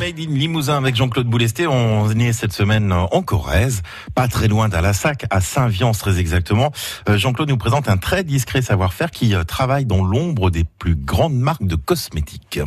Made in Limousin avec Jean-Claude Boulesté. On est cette semaine en Corrèze, pas très loin d'Alassac, à Saint-Viance très exactement. Euh, Jean-Claude nous présente un très discret savoir-faire qui euh, travaille dans l'ombre des plus grandes marques de cosmétiques.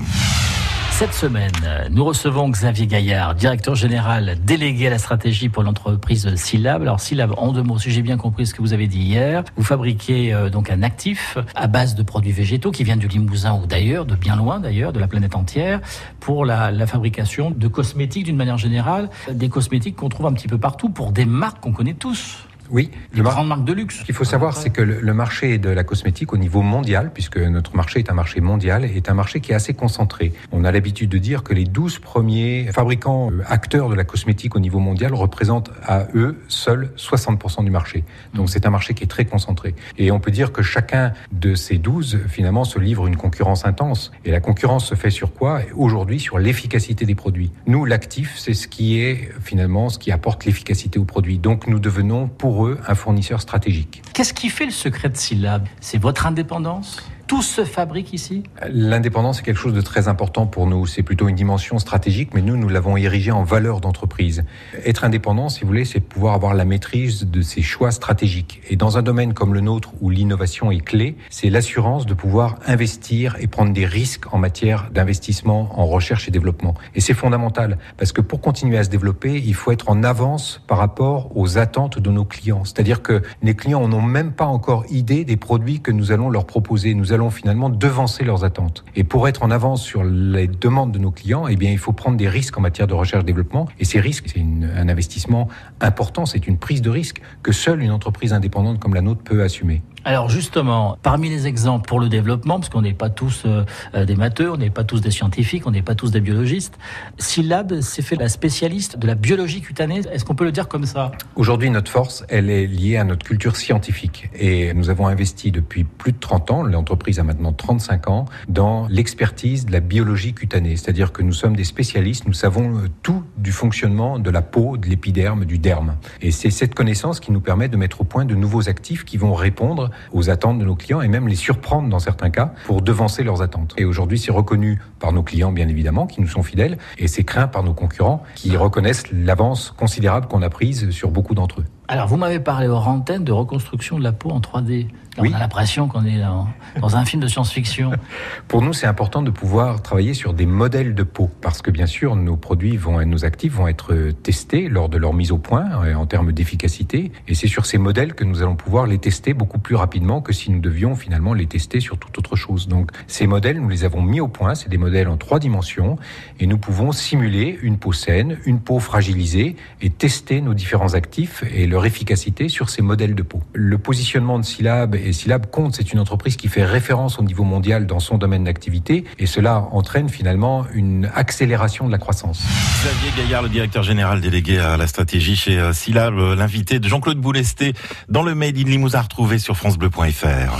Cette semaine, nous recevons Xavier Gaillard, directeur général délégué à la stratégie pour l'entreprise Syllab. Alors Syllab, en deux mots, si j'ai bien compris ce que vous avez dit hier, vous fabriquez euh, donc un actif à base de produits végétaux qui vient du Limousin ou d'ailleurs, de bien loin d'ailleurs, de la planète entière, pour la, la fabrication de cosmétiques d'une manière générale, des cosmétiques qu'on trouve un petit peu partout pour des marques qu'on connaît tous. Oui, le grande marque de luxe. Ce qu'il faut savoir, c'est que le, marché de la cosmétique au niveau mondial, puisque notre marché est un marché mondial, est un marché qui est assez concentré. On a l'habitude de dire que les 12 premiers fabricants euh, acteurs de la cosmétique au niveau mondial représentent à eux seuls 60% du marché. Donc c'est un marché qui est très concentré. Et on peut dire que chacun de ces 12, finalement, se livre une concurrence intense. Et la concurrence se fait sur quoi? Aujourd'hui, sur l'efficacité des produits. Nous, l'actif, c'est ce qui est finalement ce qui apporte l'efficacité aux produits. Donc nous devenons pour un fournisseur stratégique. Qu'est-ce qui fait le secret de Syllab? C'est votre indépendance? Tout se fabrique ici L'indépendance est quelque chose de très important pour nous. C'est plutôt une dimension stratégique, mais nous, nous l'avons érigé en valeur d'entreprise. Être indépendant, si vous voulez, c'est pouvoir avoir la maîtrise de ses choix stratégiques. Et dans un domaine comme le nôtre, où l'innovation est clé, c'est l'assurance de pouvoir investir et prendre des risques en matière d'investissement en recherche et développement. Et c'est fondamental, parce que pour continuer à se développer, il faut être en avance par rapport aux attentes de nos clients. C'est-à-dire que les clients n'ont même pas encore idée des produits que nous allons leur proposer. Allons finalement devancer leurs attentes. Et pour être en avance sur les demandes de nos clients, eh bien, il faut prendre des risques en matière de recherche-développement. Et ces risques, c'est un investissement important, c'est une prise de risque que seule une entreprise indépendante comme la nôtre peut assumer. Alors justement, parmi les exemples pour le développement, parce qu'on n'est pas tous euh, des matheux, on n'est pas tous des scientifiques, on n'est pas tous des biologistes, Syllab s'est fait la spécialiste de la biologie cutanée. Est-ce qu'on peut le dire comme ça? Aujourd'hui, notre force, elle est liée à notre culture scientifique. Et nous avons investi depuis plus de 30 ans, l'entreprise a maintenant 35 ans, dans l'expertise de la biologie cutanée. C'est-à-dire que nous sommes des spécialistes, nous savons euh, tout du fonctionnement de la peau, de l'épiderme, du derme. Et c'est cette connaissance qui nous permet de mettre au point de nouveaux actifs qui vont répondre aux attentes de nos clients et même les surprendre dans certains cas pour devancer leurs attentes. Et aujourd'hui, c'est reconnu par nos clients, bien évidemment, qui nous sont fidèles, et c'est craint par nos concurrents qui reconnaissent l'avance considérable qu'on a prise sur beaucoup d'entre eux. Alors, vous m'avez parlé aux antenne de reconstruction de la peau en 3D. On a l'impression qu'on est dans, dans, un film de science-fiction. Pour nous, c'est important de pouvoir travailler sur des modèles de peau, parce que bien sûr, nos produits vont, nos actifs vont être testés lors de leur mise au point euh, en termes d'efficacité, et c'est sur ces modèles que nous allons pouvoir les tester beaucoup plus rapidement que si nous devions finalement les tester sur toute autre chose. Donc, ces modèles, nous les avons mis au point. C'est des modèles en trois dimensions, et nous pouvons simuler une peau saine, une peau fragilisée, et tester nos différents actifs et leur efficacité sur ces modèles de peau. Le positionnement de Syllab et Syllab compte, c'est une entreprise qui fait référence au niveau mondial dans son domaine d'activité et cela entraîne finalement une accélération de la croissance. Xavier Gaillard, le directeur général délégué à la stratégie chez euh, Syllab, l'invité de Jean-Claude Boulesté dans le Made in Limousin retrouvé sur francebleu.fr.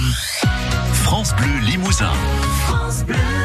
France Bleu Limousin. France Bleu.